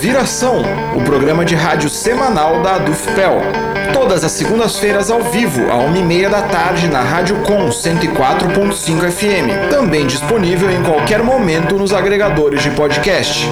Viração, o programa de rádio semanal da Adufpel. Todas as segundas-feiras ao vivo, a uma e meia da tarde, na Rádio Com 104.5 FM. Também disponível em qualquer momento nos agregadores de podcast.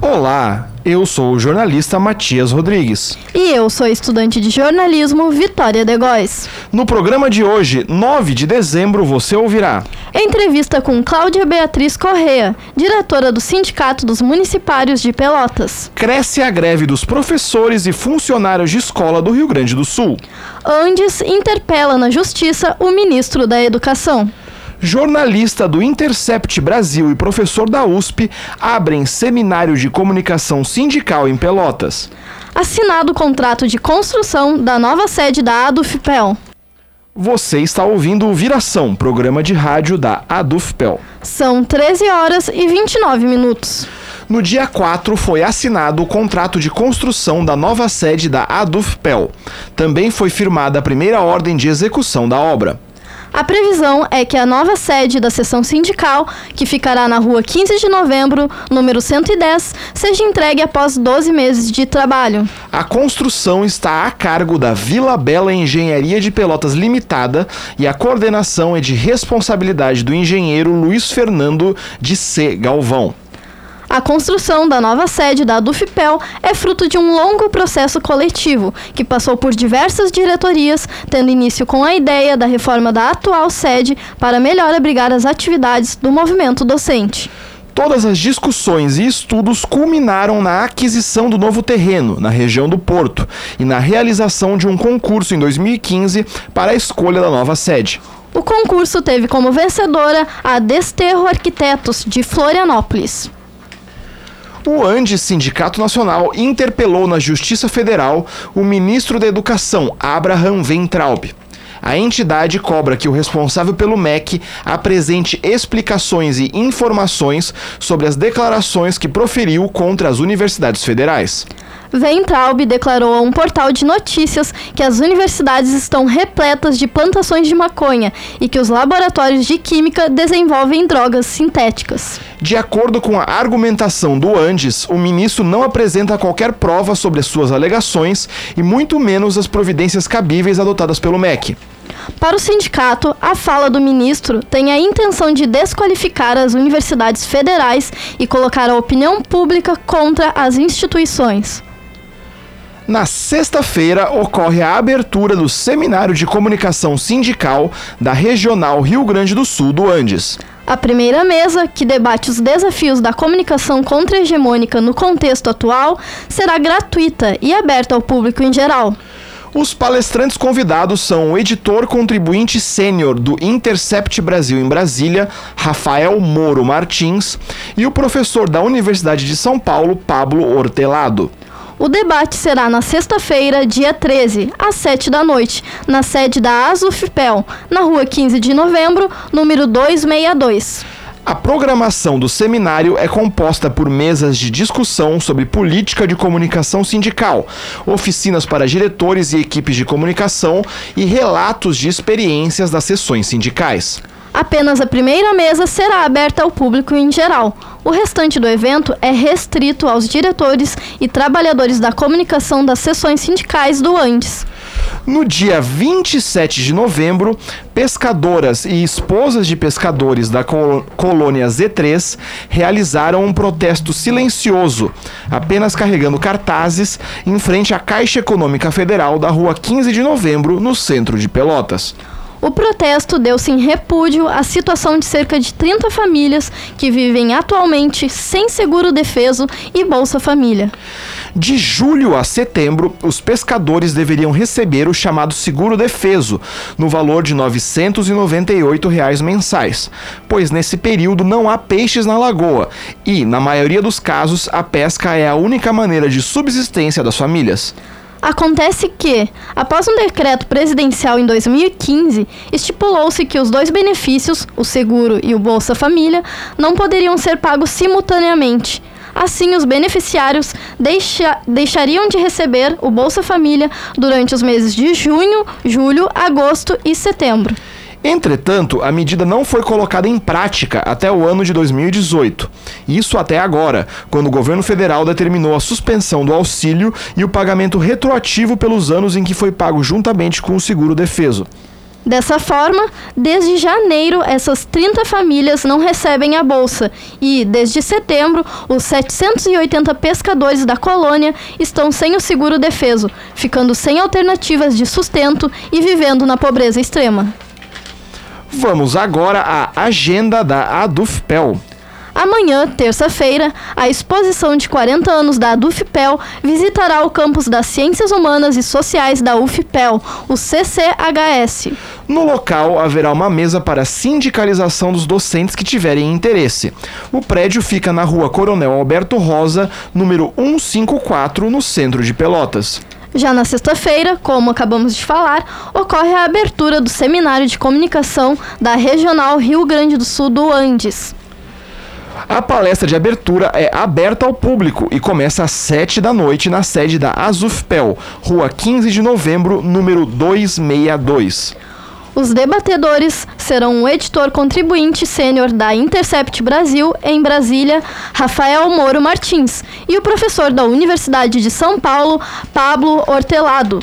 Olá, eu sou o jornalista Matias Rodrigues. E eu sou a estudante de jornalismo Vitória Degóis. No programa de hoje, 9 de dezembro, você ouvirá Entrevista com Cláudia Beatriz Correa, diretora do Sindicato dos Municipários de Pelotas. Cresce a greve dos professores e funcionários de escola do Rio Grande do Sul. Andes interpela na Justiça o ministro da Educação jornalista do Intercept Brasil e professor da USP, abrem seminário de comunicação sindical em Pelotas. Assinado o contrato de construção da nova sede da ADUFPEL. Você está ouvindo o Viração, programa de rádio da ADUFPEL. São 13 horas e 29 minutos. No dia 4 foi assinado o contrato de construção da nova sede da ADUFPEL. Também foi firmada a primeira ordem de execução da obra. A previsão é que a nova sede da seção sindical, que ficará na rua 15 de novembro, número 110, seja entregue após 12 meses de trabalho. A construção está a cargo da Vila Bela Engenharia de Pelotas Limitada e a coordenação é de responsabilidade do engenheiro Luiz Fernando de C. Galvão. A construção da nova sede da Dufpel é fruto de um longo processo coletivo que passou por diversas diretorias, tendo início com a ideia da reforma da atual sede para melhor abrigar as atividades do movimento docente. Todas as discussões e estudos culminaram na aquisição do novo terreno, na região do Porto, e na realização de um concurso em 2015 para a escolha da nova sede. O concurso teve como vencedora a Desterro Arquitetos, de Florianópolis. O Andes Sindicato Nacional interpelou na Justiça Federal o ministro da Educação, Abraham Weintraub. A entidade cobra que o responsável pelo MEC apresente explicações e informações sobre as declarações que proferiu contra as universidades federais. Weintraub declarou a um portal de notícias que as universidades estão repletas de plantações de maconha e que os laboratórios de química desenvolvem drogas sintéticas. De acordo com a argumentação do Andes, o ministro não apresenta qualquer prova sobre as suas alegações e muito menos as providências cabíveis adotadas pelo MEC. Para o sindicato, a fala do ministro tem a intenção de desqualificar as universidades federais e colocar a opinião pública contra as instituições. Na sexta-feira ocorre a abertura do Seminário de Comunicação Sindical da Regional Rio Grande do Sul do Andes. A primeira mesa, que debate os desafios da comunicação contra-hegemônica no contexto atual, será gratuita e aberta ao público em geral. Os palestrantes convidados são o editor contribuinte sênior do Intercept Brasil em Brasília, Rafael Moro Martins, e o professor da Universidade de São Paulo, Pablo Hortelado. O debate será na sexta-feira, dia 13, às 7 da noite, na sede da Azufpel, na rua 15 de novembro, número 262. A programação do seminário é composta por mesas de discussão sobre política de comunicação sindical, oficinas para diretores e equipes de comunicação e relatos de experiências das sessões sindicais. Apenas a primeira mesa será aberta ao público em geral. O restante do evento é restrito aos diretores e trabalhadores da comunicação das sessões sindicais do Andes. No dia 27 de novembro, pescadoras e esposas de pescadores da colônia Z3 realizaram um protesto silencioso, apenas carregando cartazes em frente à Caixa Econômica Federal da rua 15 de novembro, no centro de Pelotas. O protesto deu-se em repúdio à situação de cerca de 30 famílias que vivem atualmente sem seguro defeso e Bolsa Família. De julho a setembro, os pescadores deveriam receber o chamado seguro defeso, no valor de 998 reais mensais, pois nesse período não há peixes na lagoa e, na maioria dos casos, a pesca é a única maneira de subsistência das famílias. Acontece que, após um decreto presidencial em 2015, estipulou-se que os dois benefícios, o seguro e o Bolsa Família, não poderiam ser pagos simultaneamente. Assim, os beneficiários deixa, deixariam de receber o Bolsa Família durante os meses de junho, julho, agosto e setembro. Entretanto, a medida não foi colocada em prática até o ano de 2018. Isso até agora, quando o governo federal determinou a suspensão do auxílio e o pagamento retroativo pelos anos em que foi pago juntamente com o seguro defeso. Dessa forma, desde janeiro, essas 30 famílias não recebem a bolsa e, desde setembro, os 780 pescadores da colônia estão sem o seguro defeso, ficando sem alternativas de sustento e vivendo na pobreza extrema. Vamos agora à agenda da ADUFPEL. Amanhã, terça-feira, a exposição de 40 anos da UFPEL visitará o campus das Ciências Humanas e Sociais da UFPEL, o CCHS. No local haverá uma mesa para sindicalização dos docentes que tiverem interesse. O prédio fica na rua Coronel Alberto Rosa, número 154, no centro de Pelotas. Já na sexta-feira, como acabamos de falar, ocorre a abertura do Seminário de Comunicação da Regional Rio Grande do Sul do Andes. A palestra de abertura é aberta ao público e começa às 7 da noite na sede da Azufpel, Rua 15 de Novembro, número 262. Os debatedores serão o editor contribuinte sênior da Intercept Brasil, em Brasília, Rafael Moro Martins, e o professor da Universidade de São Paulo, Pablo Hortelado.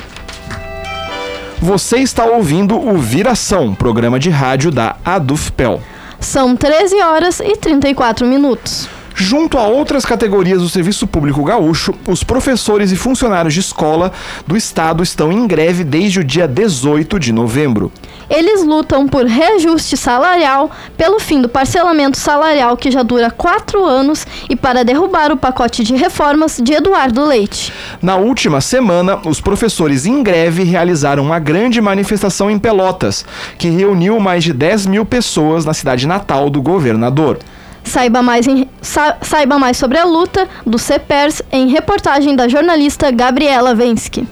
Você está ouvindo o Viração, programa de rádio da Adufpel. São 13 horas e 34 minutos. Junto a outras categorias do serviço público gaúcho, os professores e funcionários de escola do estado estão em greve desde o dia 18 de novembro. Eles lutam por reajuste salarial, pelo fim do parcelamento salarial que já dura quatro anos e para derrubar o pacote de reformas de Eduardo Leite. Na última semana, os professores em greve realizaram uma grande manifestação em Pelotas, que reuniu mais de 10 mil pessoas na cidade natal do governador. Saiba mais, em, sa, saiba mais sobre a luta do CEPERS em reportagem da jornalista Gabriela Vensky.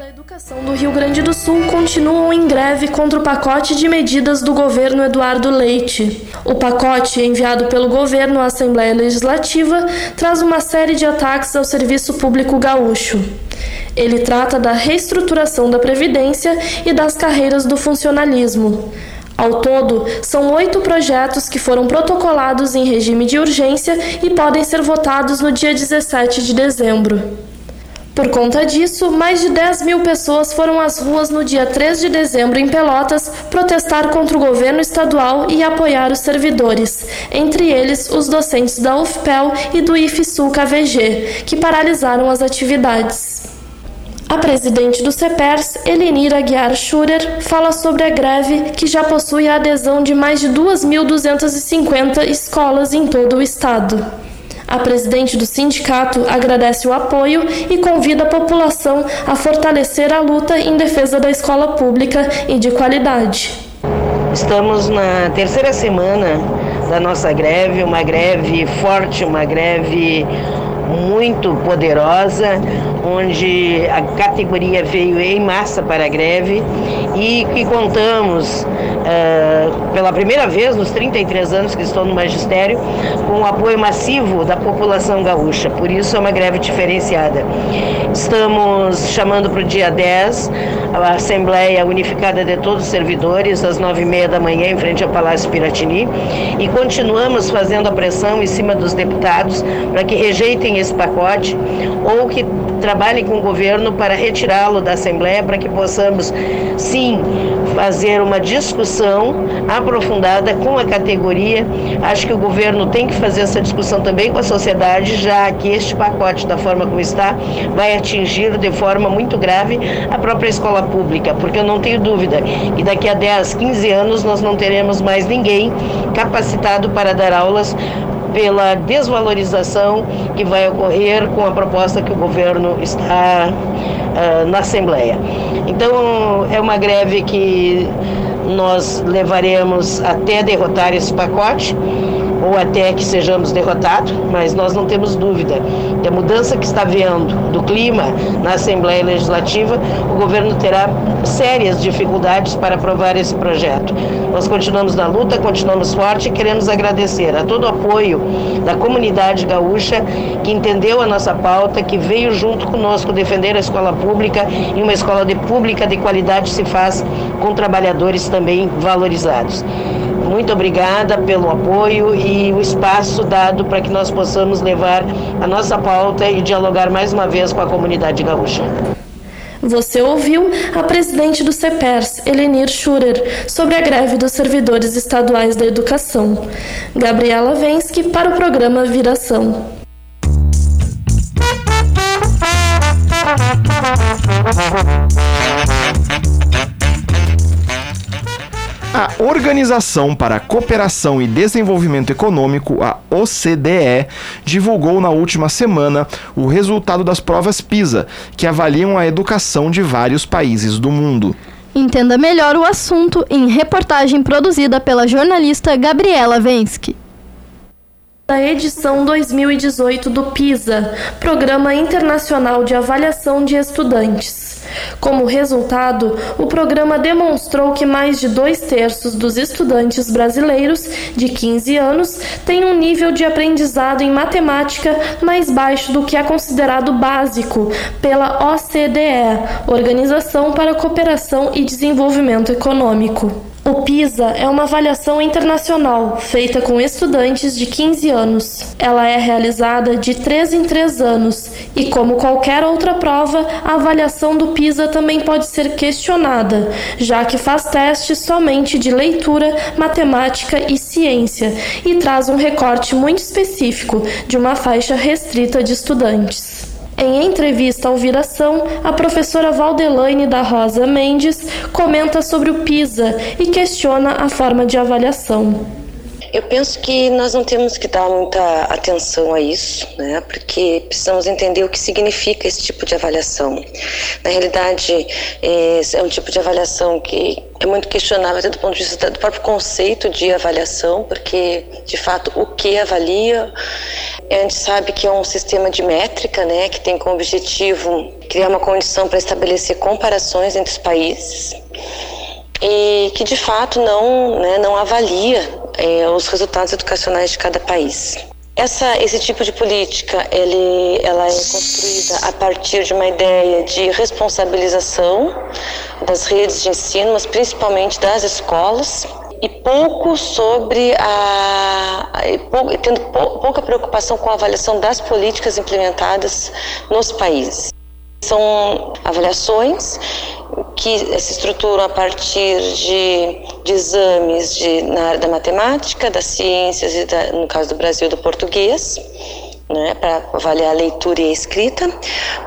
Da educação do Rio Grande do Sul continuam em greve contra o pacote de medidas do governo Eduardo Leite. O pacote, enviado pelo governo à Assembleia Legislativa, traz uma série de ataques ao serviço público gaúcho. Ele trata da reestruturação da Previdência e das carreiras do funcionalismo. Ao todo, são oito projetos que foram protocolados em regime de urgência e podem ser votados no dia 17 de dezembro. Por conta disso, mais de 10 mil pessoas foram às ruas no dia 3 de dezembro em Pelotas protestar contra o governo estadual e apoiar os servidores, entre eles os docentes da UFPEL e do IFSUL KVG, que paralisaram as atividades. A presidente do CEPERS, Elenira Aguiar Schurer, fala sobre a greve que já possui a adesão de mais de 2.250 escolas em todo o estado. A presidente do sindicato agradece o apoio e convida a população a fortalecer a luta em defesa da escola pública e de qualidade. Estamos na terceira semana da nossa greve, uma greve forte, uma greve muito poderosa, onde a categoria veio em massa para a greve e que contamos uh, pela primeira vez nos 33 anos que estou no magistério com o apoio massivo da população gaúcha. Por isso é uma greve diferenciada. Estamos chamando para o dia 10 a Assembleia Unificada de Todos os Servidores, às nove e meia da manhã, em frente ao Palácio Piratini, e continuamos fazendo a pressão em cima dos deputados para que rejeitem esse pacote ou que trabalhem com o governo para retirá-lo da Assembleia, para que possamos, sim, fazer uma discussão aprofundada com a categoria. Acho que o governo tem que fazer essa discussão também com a sociedade, já que este pacote, da forma como está, vai atingir de forma muito grave a própria escola pública, porque eu não tenho dúvida que daqui a 10, 15 anos nós não teremos mais ninguém capacitado para dar aulas pela desvalorização que vai ocorrer com a proposta que o governo está uh, na Assembleia. Então, é uma greve que nós levaremos até derrotar esse pacote ou até que sejamos derrotados, mas nós não temos dúvida que a mudança que está vendo do clima na Assembleia Legislativa, o governo terá sérias dificuldades para aprovar esse projeto. Nós continuamos na luta, continuamos forte e queremos agradecer a todo o apoio da comunidade gaúcha que entendeu a nossa pauta, que veio junto conosco defender a escola pública e uma escola de pública de qualidade se faz com trabalhadores também valorizados. Muito obrigada pelo apoio e o espaço dado para que nós possamos levar a nossa pauta e dialogar mais uma vez com a comunidade gaúcha. Você ouviu a presidente do CEPERS, Elenir Schurer, sobre a greve dos servidores estaduais da educação. Gabriela Vensky para o programa Viração. A Organização para a Cooperação e Desenvolvimento Econômico, a OCDE, divulgou na última semana o resultado das provas PISA, que avaliam a educação de vários países do mundo. Entenda melhor o assunto em reportagem produzida pela jornalista Gabriela Vensky da edição 2018 do PISA, Programa Internacional de Avaliação de Estudantes. Como resultado, o programa demonstrou que mais de dois terços dos estudantes brasileiros de 15 anos têm um nível de aprendizado em matemática mais baixo do que é considerado básico pela OCDE Organização para a Cooperação e Desenvolvimento Econômico. O PISA é uma avaliação internacional feita com estudantes de 15 anos. Ela é realizada de 3 em 3 anos e, como qualquer outra prova, a avaliação do PISA também pode ser questionada, já que faz testes somente de leitura, matemática e ciência e traz um recorte muito específico de uma faixa restrita de estudantes. Em entrevista ao Viração, a professora Valdelaine da Rosa Mendes comenta sobre o PISA e questiona a forma de avaliação. Eu penso que nós não temos que dar muita atenção a isso, né? Porque precisamos entender o que significa esse tipo de avaliação. Na realidade, é, é um tipo de avaliação que é muito questionável até do ponto de vista do próprio conceito de avaliação, porque de fato o que avalia a gente sabe que é um sistema de métrica, né, que tem como objetivo criar uma condição para estabelecer comparações entre os países e que de fato não, né, não avalia é, os resultados educacionais de cada país. Essa, esse tipo de política ele, ela é construída a partir de uma ideia de responsabilização das redes de ensino, mas principalmente das escolas, e pouco sobre a, tendo pouca preocupação com a avaliação das políticas implementadas nos países. São avaliações que se estruturam a partir de, de exames de, na área da matemática, das ciências e, da, no caso do Brasil, do português, né, para avaliar a leitura e a escrita,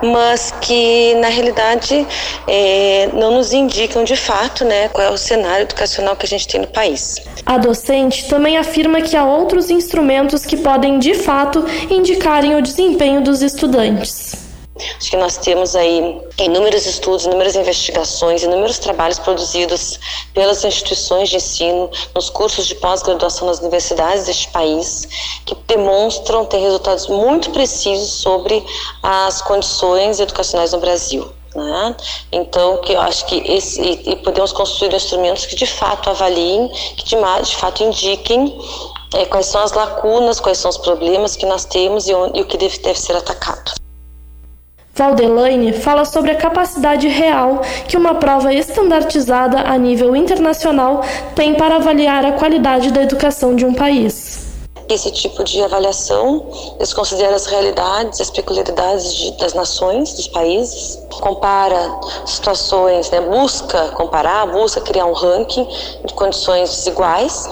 mas que na realidade é, não nos indicam de fato né, qual é o cenário educacional que a gente tem no país. A docente também afirma que há outros instrumentos que podem de fato indicarem o desempenho dos estudantes. Acho que nós temos aí inúmeros estudos, inúmeras investigações, inúmeros trabalhos produzidos pelas instituições de ensino, nos cursos de pós-graduação nas universidades deste país, que demonstram ter resultados muito precisos sobre as condições educacionais no Brasil. Né? Então, que eu acho que esse, e podemos construir instrumentos que de fato avaliem, que de, de fato indiquem é, quais são as lacunas, quais são os problemas que nós temos e, onde, e o que deve, deve ser atacado. Valdelaine fala sobre a capacidade real que uma prova estandartizada a nível internacional tem para avaliar a qualidade da educação de um país esse tipo de avaliação desconsidera as realidades, as peculiaridades de, das nações, dos países, compara situações, né, busca comparar, busca criar um ranking de condições desiguais.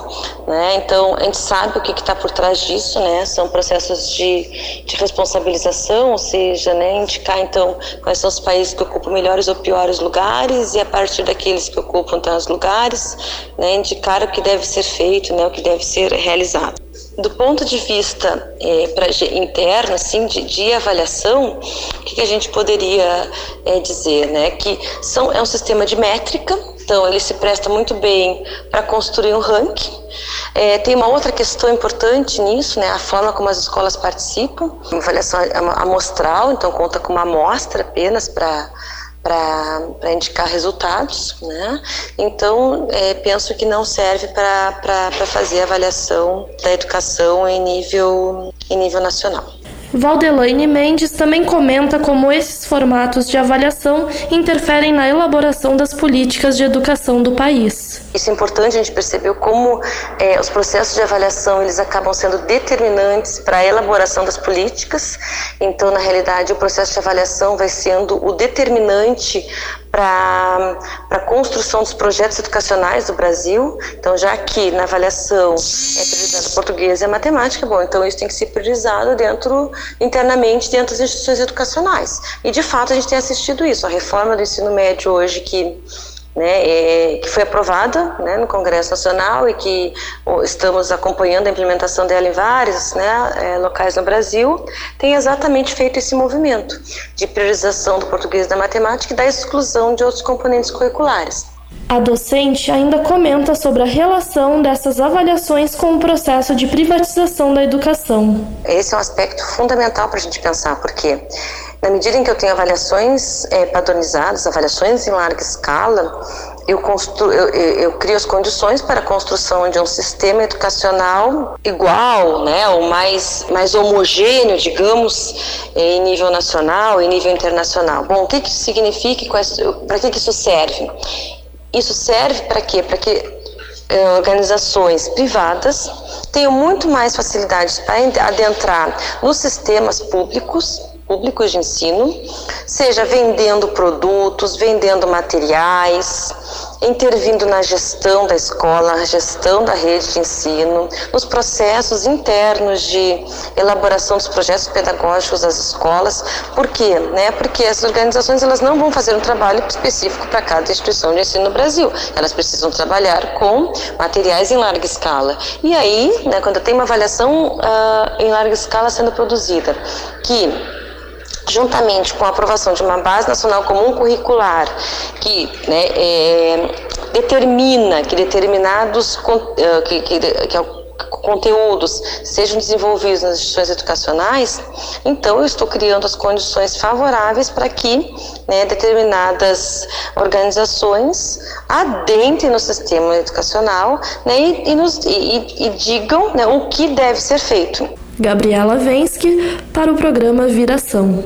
Né? Então, a gente sabe o que está por trás disso, né? são processos de, de responsabilização, ou seja, né, indicar então quais são os países que ocupam melhores ou piores lugares e a partir daqueles que ocupam tais lugares, né, indicar o que deve ser feito, né, o que deve ser realizado do ponto de vista é, pra, interno, assim, de, de avaliação, o que, que, a gente poderia é, dizer, né? Que são, é um sistema de métrica Então, ele se presta muito bem para construir um ranking. É, tem uma outra questão importante nisso, né, a forma como as escolas participam. Uma avaliação amostral, então conta com uma amostra apenas para para indicar resultados, né? Então, é, penso que não serve para fazer avaliação da educação em nível, em nível nacional. Valdelaine Mendes também comenta como esses formatos de avaliação interferem na elaboração das políticas de educação do país. Isso é importante, a gente percebeu como é, os processos de avaliação eles acabam sendo determinantes para a elaboração das políticas. Então, na realidade, o processo de avaliação vai sendo o determinante para a construção dos projetos educacionais do Brasil. Então, já que na avaliação é priorizado português e a matemática, bom, então isso tem que ser priorizado dentro, internamente, dentro das instituições educacionais. E, de fato, a gente tem assistido isso. A reforma do ensino médio hoje, que né, é, que foi aprovada né, no Congresso Nacional e que estamos acompanhando a implementação dela em vários né, é, locais no Brasil, tem exatamente feito esse movimento de priorização do português da matemática e da exclusão de outros componentes curriculares. A docente ainda comenta sobre a relação dessas avaliações com o processo de privatização da educação. Esse é um aspecto fundamental para a gente pensar, porque na medida em que eu tenho avaliações é, padronizadas, avaliações em larga escala, eu, constru, eu, eu, crio as condições para a construção de um sistema educacional igual, né, ou mais, mais homogêneo, digamos, em nível nacional e nível internacional. Bom, o que, que isso significa e para que, que isso serve? Isso serve para quê? Para que eh, organizações privadas tenham muito mais facilidades para adentrar nos sistemas públicos públicos de ensino, seja vendendo produtos, vendendo materiais, intervindo na gestão da escola, na gestão da rede de ensino, nos processos internos de elaboração dos projetos pedagógicos das escolas. Por quê? Né? Porque essas organizações elas não vão fazer um trabalho específico para cada instituição de ensino no Brasil. Elas precisam trabalhar com materiais em larga escala. E aí, né, quando tem uma avaliação uh, em larga escala sendo produzida, que juntamente com a aprovação de uma base nacional comum curricular, que né, é, determina que determinados eh, que, que, que conteúdos sejam desenvolvidos nas instituições educacionais, então eu estou criando as condições favoráveis para que né, determinadas organizações adentrem no sistema educacional né, e, e, nos, e, e digam né, o que deve ser feito. Gabriela Vensky para o programa Viração.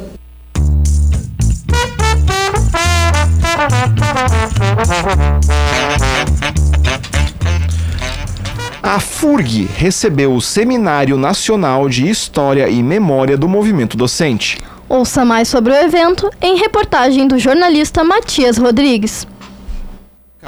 A FURG recebeu o Seminário Nacional de História e Memória do Movimento Docente. Ouça mais sobre o evento em reportagem do jornalista Matias Rodrigues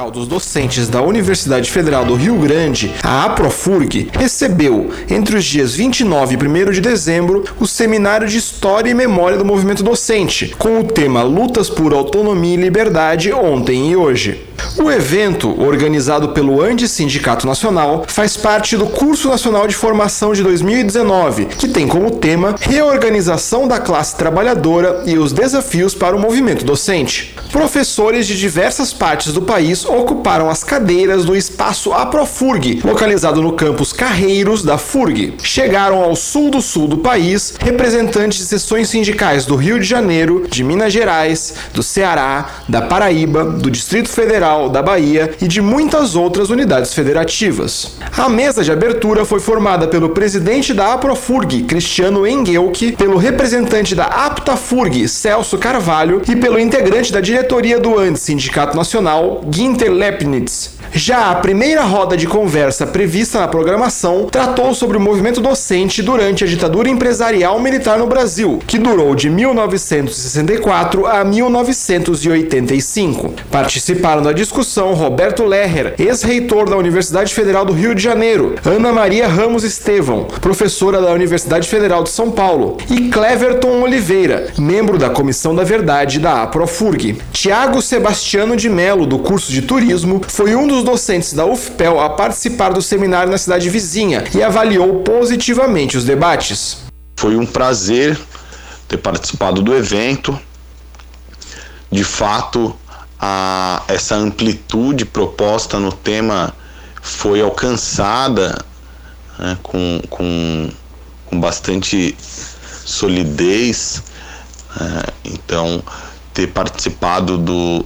dos docentes da Universidade Federal do Rio Grande, a APROFURG, recebeu, entre os dias 29 e 1 de dezembro, o Seminário de História e Memória do Movimento Docente, com o tema Lutas por Autonomia e Liberdade ontem e hoje. O evento, organizado pelo Andes Sindicato Nacional, faz parte do Curso Nacional de Formação de 2019, que tem como tema Reorganização da classe trabalhadora e os desafios para o movimento docente. Professores de diversas partes do país ocuparam as cadeiras do espaço Aprofurg, localizado no campus Carreiros da FURG. Chegaram ao sul do sul do país representantes de seções sindicais do Rio de Janeiro, de Minas Gerais, do Ceará, da Paraíba, do Distrito Federal, da Bahia e de muitas outras unidades federativas. A mesa de abertura foi formada pelo presidente da Aprofurg, Cristiano Engelke, pelo representante da Aptafurg, Celso Carvalho, e pelo integrante da diretoria do ANDES Sindicato Nacional, Guinter Lepnitz. Já a primeira roda de conversa prevista na programação tratou sobre o movimento docente durante a ditadura empresarial militar no Brasil, que durou de 1964 a 1985. Participaram da discussão Roberto Lerrer, ex-reitor da Universidade Federal do Rio de Janeiro, Ana Maria Ramos Estevão, professora da Universidade Federal de São Paulo, e Cleverton Oliveira, membro da Comissão da Verdade da APROFURG. Tiago Sebastiano de Melo, do curso de Turismo, foi um dos docentes da UFPEL a participar do seminário na cidade vizinha e avaliou positivamente os debates. Foi um prazer ter participado do evento. De fato, a, essa amplitude proposta no tema foi alcançada né, com, com, com bastante solidez. Né, então, ter participado do,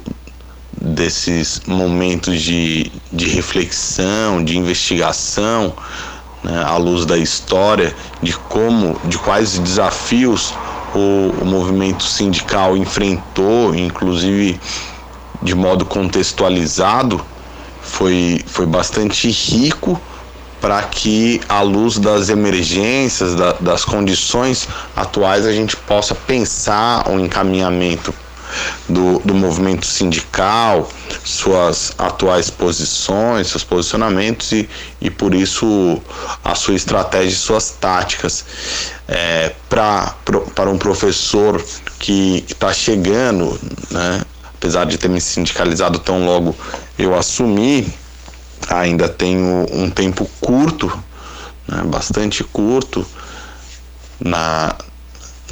desses momentos de, de reflexão, de investigação, né, à luz da história, de como, de quais desafios o, o movimento sindical enfrentou, inclusive de modo contextualizado, foi, foi bastante rico para que, à luz das emergências, da, das condições atuais, a gente possa pensar um encaminhamento do, do movimento sindical, suas atuais posições, seus posicionamentos e, e por isso a sua estratégia e suas táticas. É, pra, pro, para um professor que está chegando, né, apesar de ter me sindicalizado tão logo eu assumi, ainda tenho um tempo curto, né, bastante curto na,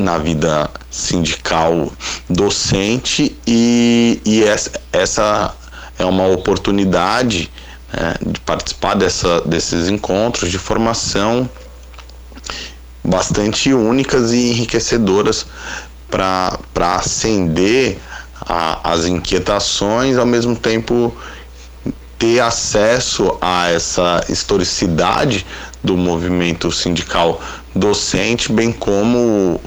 na vida sindical docente e, e essa, é uma oportunidade né, de participar dessa, desses encontros de formação bastante únicas e enriquecedoras para acender a, as inquietações, ao mesmo tempo ter acesso a essa historicidade do movimento sindical docente, bem como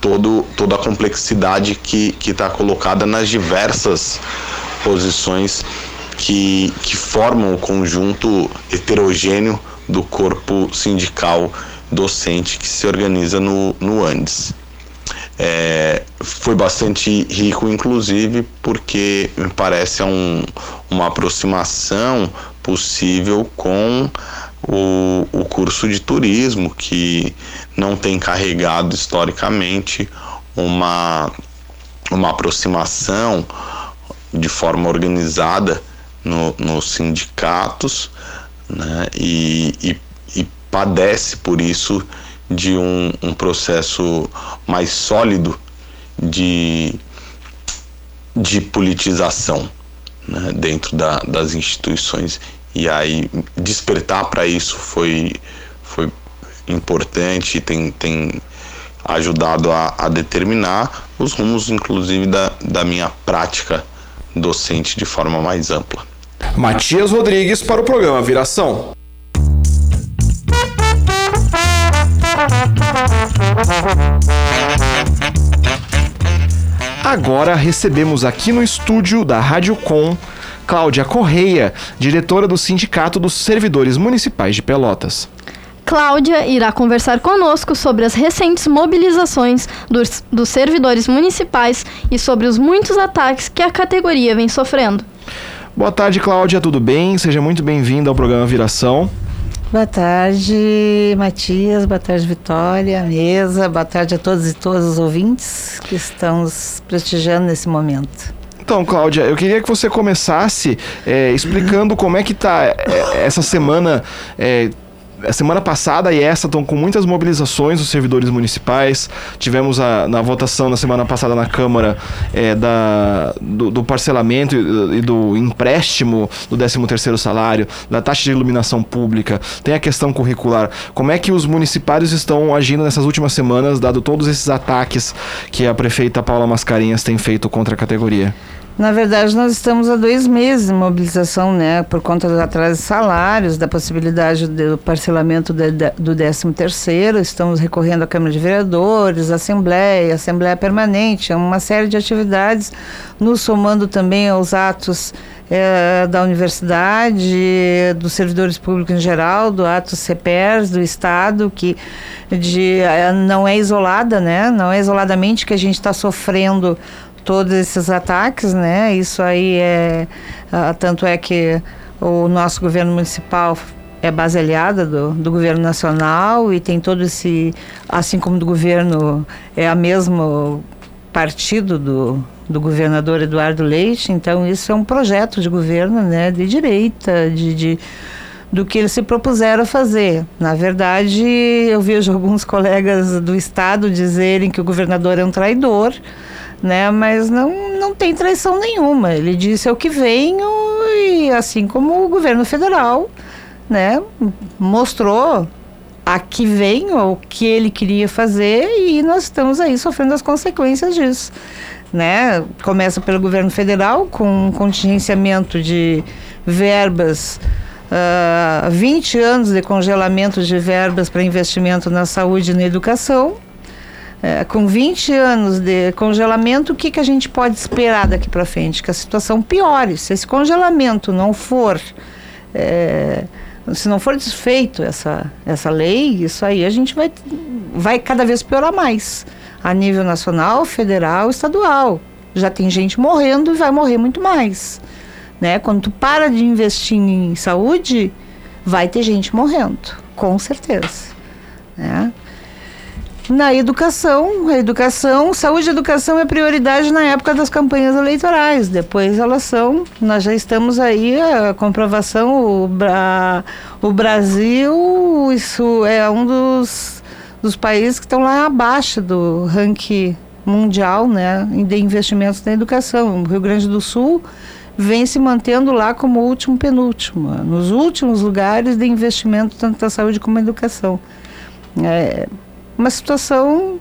todo, toda a complexidade que está colocada nas diversas posições que, que formam o conjunto heterogêneo do corpo sindical docente que se organiza no, no Andes. É, foi bastante rico, inclusive, porque me parece um, uma aproximação possível com o, o curso de turismo, que não tem carregado historicamente uma, uma aproximação de forma organizada no, nos sindicatos né, e, e, e padece por isso de um, um processo mais sólido de, de politização né, dentro da, das instituições. E aí despertar para isso foi, foi importante, tem, tem ajudado a, a determinar os rumos, inclusive, da, da minha prática docente de forma mais ampla. Matias Rodrigues para o programa Viração. Agora recebemos aqui no estúdio da Rádio Com Cláudia Correia, diretora do Sindicato dos Servidores Municipais de Pelotas. Cláudia irá conversar conosco sobre as recentes mobilizações dos, dos servidores municipais e sobre os muitos ataques que a categoria vem sofrendo. Boa tarde, Cláudia, tudo bem? Seja muito bem-vinda ao programa Viração. Boa tarde, Matias. Boa tarde, Vitória, mesa. Boa tarde a todos e todas os ouvintes que estão nos prestigiando nesse momento. Então, Cláudia, eu queria que você começasse é, explicando como é que está é, essa semana é, a semana passada e essa estão com muitas mobilizações dos servidores municipais. Tivemos a, na votação na semana passada na Câmara é, da, do, do, parcelamento e, e, do empréstimo do 13º salário, da taxa de iluminação pública, tem a questão curricular. Como é que os municipários estão agindo nessas últimas semanas, dado todos esses ataques que a prefeita Paula Mascarenhas tem feito contra a categoria? Na verdade, nós estamos há dois meses em mobilização, né, por conta do atraso de salários, da possibilidade do parcelamento de, de, do 13 terceiro. Estamos recorrendo à Câmara de Vereadores, Assembleia, Assembleia Permanente, uma série de atividades, nos somando também aos atos é, da universidade, dos servidores públicos em geral, do atos CEPERS, do Estado, que de, eh, não é isolada, né, não é isoladamente que a gente está sofrendo todos esses ataques, né? Isso aí é uh, tanto é que o nosso governo municipal é base aliada do, do governo nacional e tem todo esse, assim como do governo é a mesmo partido do, do governador Eduardo Leite, então isso é um projeto de governo, né, de direita, de, de do que eles se propuseram a fazer. Na verdade, eu vejo alguns colegas do estado dizerem que o governador é um traidor, né? Mas não, não tem traição nenhuma. Ele disse é o que venho e assim como o governo federal, né, mostrou a que venho o que ele queria fazer e nós estamos aí sofrendo as consequências disso. Né? Começa pelo governo federal com um contingenciamento de verbas, uh, 20 anos de congelamento de verbas para investimento na saúde e na educação. Uh, com 20 anos de congelamento, o que, que a gente pode esperar daqui para frente? Que a situação piore. Se esse congelamento não for. Eh, se não for desfeito essa, essa lei, isso aí a gente vai, vai cada vez piorar mais. A nível nacional, federal, estadual. Já tem gente morrendo e vai morrer muito mais. Né? Quando tu para de investir em saúde, vai ter gente morrendo, com certeza. Né? Na educação, a educação, saúde e educação é prioridade na época das campanhas eleitorais. Depois elas são, nós já estamos aí, a comprovação, o, a, o Brasil, isso é um dos, dos países que estão lá abaixo do ranking mundial, né, de investimentos na educação. O Rio Grande do Sul vem se mantendo lá como último penúltimo, nos últimos lugares de investimento tanto na saúde como na educação. É, uma situação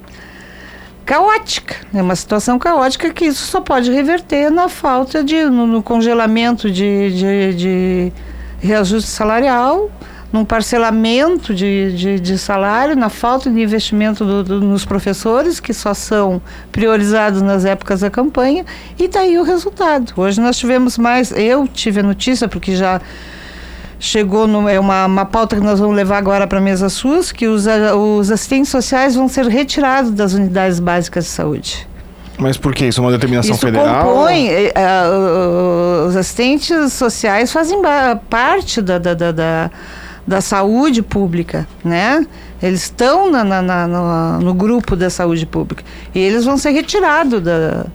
caótica. É uma situação caótica que isso só pode reverter na falta de. no, no congelamento de, de, de, reajuste salarial, num parcelamento de, de, de, salário, na falta de investimento do, do, nos professores, que só são priorizados nas épocas da campanha, e daí tá o resultado. Hoje nós tivemos mais. Eu tive a notícia, porque já chegou no, é uma, uma pauta que nós vamos levar agora para a mesa SUS, que os, os assistentes sociais vão ser retirados das unidades básicas de saúde. Mas por que? Isso é uma determinação Isso federal? Compõe, uh, os assistentes sociais fazem parte da, da, da, da, da saúde pública, né? Eles estão na, na, na no, no, grupo da saúde pública. E eles vão ser retirados da,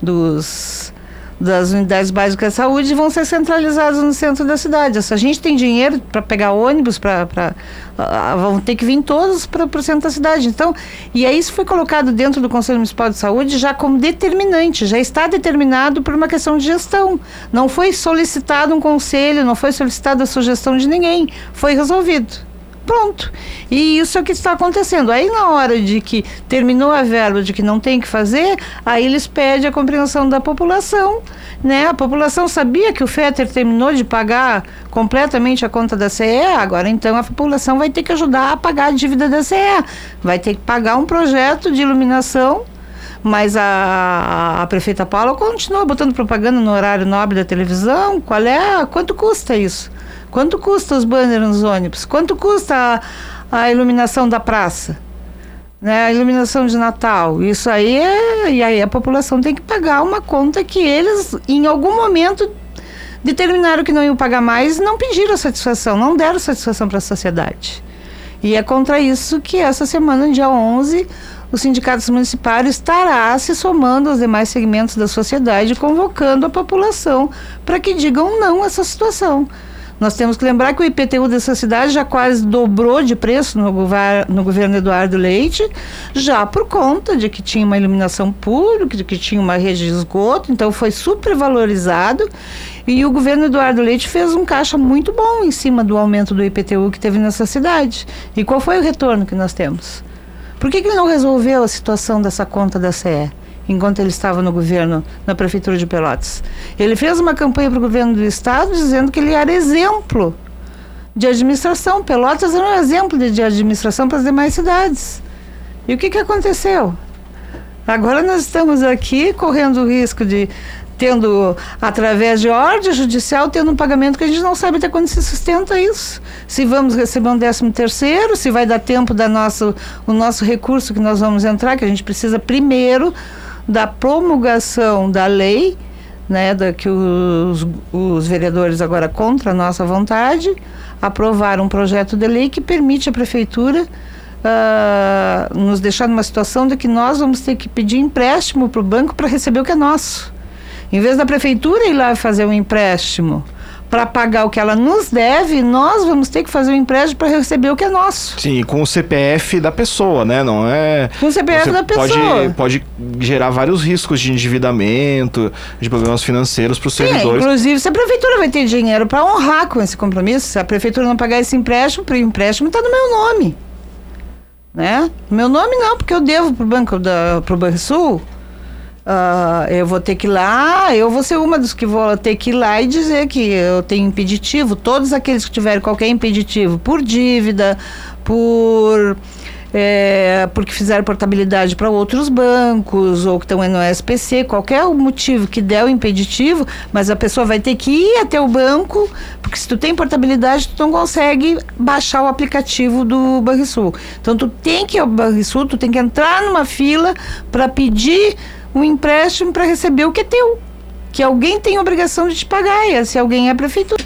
dos das unidades básicas de saúde vão ser centralizadas no centro da cidade. Se a gente tem dinheiro para pegar ônibus, para uh, vão ter que vir todos para o centro da cidade. Então, e aí isso foi colocado dentro do Conselho Municipal de Saúde já como determinante, já está determinado por uma questão de gestão. Não foi solicitado um conselho, não foi solicitada a sugestão de ninguém, foi resolvido. Pronto. E isso é o que está acontecendo. Aí, na hora de que terminou a verba de que não tem que fazer, aí eles pedem a compreensão da população. Né? A população sabia que o FETER terminou de pagar completamente a conta da CE, agora então a população vai ter que ajudar a pagar a dívida da CE. Vai ter que pagar um projeto de iluminação mas a, a, prefeita Paula continua botando propaganda no horário nobre da televisão. Qual é? Quanto custa isso? Quanto custa os banners nos ônibus? Quanto custa a, a iluminação da praça? Né, a iluminação de Natal. Isso aí é. E aí a população tem que pagar uma conta que eles, em algum momento, determinaram que não iam pagar mais e não pediram satisfação, não deram satisfação para a sociedade. E é contra isso que essa semana, dia 11, o Sindicato Municipal estará se somando aos demais segmentos da sociedade, convocando a população para que digam não a essa situação. Nós temos que lembrar que o IPTU dessa cidade já quase dobrou de preço no, no governo Eduardo Leite, já por conta de que tinha uma iluminação pública, de que tinha uma rede de esgoto, então foi supervalorizado. E o governo Eduardo Leite fez um caixa muito bom em cima do aumento do IPTU que teve nessa cidade. E qual foi o retorno que nós temos? Por que, que ele não resolveu a situação dessa conta da CE? Enquanto ele estava no governo, na prefeitura de Pelotas. Ele fez uma campanha para o governo do estado dizendo que ele era exemplo de administração. Pelotas era um exemplo de, de administração para as demais cidades. E o que, que aconteceu? Agora nós estamos aqui correndo o risco de tendo, através de ordem judicial, tendo um pagamento que a gente não sabe até quando se sustenta isso. Se vamos receber um décimo terceiro, se vai dar tempo da nosso, o nosso recurso que nós vamos entrar, que a gente precisa primeiro da promulgação da lei, né, da que os, os vereadores agora contra a nossa vontade aprovaram um projeto de lei que permite à prefeitura uh, nos deixar numa situação de que nós vamos ter que pedir empréstimo para o banco para receber o que é nosso. Em vez da prefeitura ir lá fazer um empréstimo para pagar o que ela nos deve, nós vamos ter que fazer um empréstimo para receber o que é nosso. Sim, com o CPF da pessoa, né? Não é. Com o CPF Você da pessoa. Pode, pode gerar vários riscos de endividamento, de problemas financeiros para os Sim, servidores. inclusive, se a prefeitura vai ter dinheiro para honrar com esse compromisso, se a prefeitura não pagar esse empréstimo, o empréstimo está no meu nome. Né? Meu nome não, porque eu devo pro Banco da pro Banrisul. Ah, eu vou ter que ir lá, eu vou ser uma dos que vou ter que ir lá e dizer que eu tenho impeditivo. Todos aqueles que tiverem qualquer impeditivo por dívida, por é, porque fizeram portabilidade para outros bancos ou que estão no SPC, qualquer motivo que der o impeditivo, mas a pessoa vai ter que ir até o banco, porque se tu tem portabilidade, tu não consegue baixar o aplicativo do Banrisul. Então tu tem que ir ao Banrisul, tu tem que entrar numa fila para pedir um empréstimo para receber o que é teu. Que alguém tem obrigação de te pagar, e se alguém é a prefeitura.